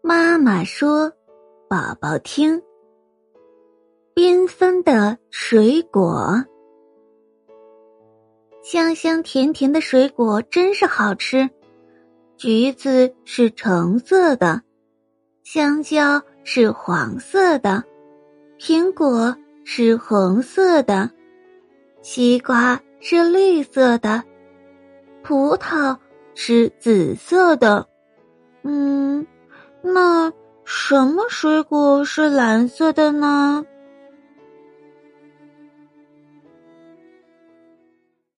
妈妈说：“宝宝听，缤纷的水果，香香甜甜的水果真是好吃。橘子是橙色的，香蕉是黄色的，苹果是红色的，西瓜是绿色的，葡萄是紫色的。嗯。”那什么水果是蓝色的呢？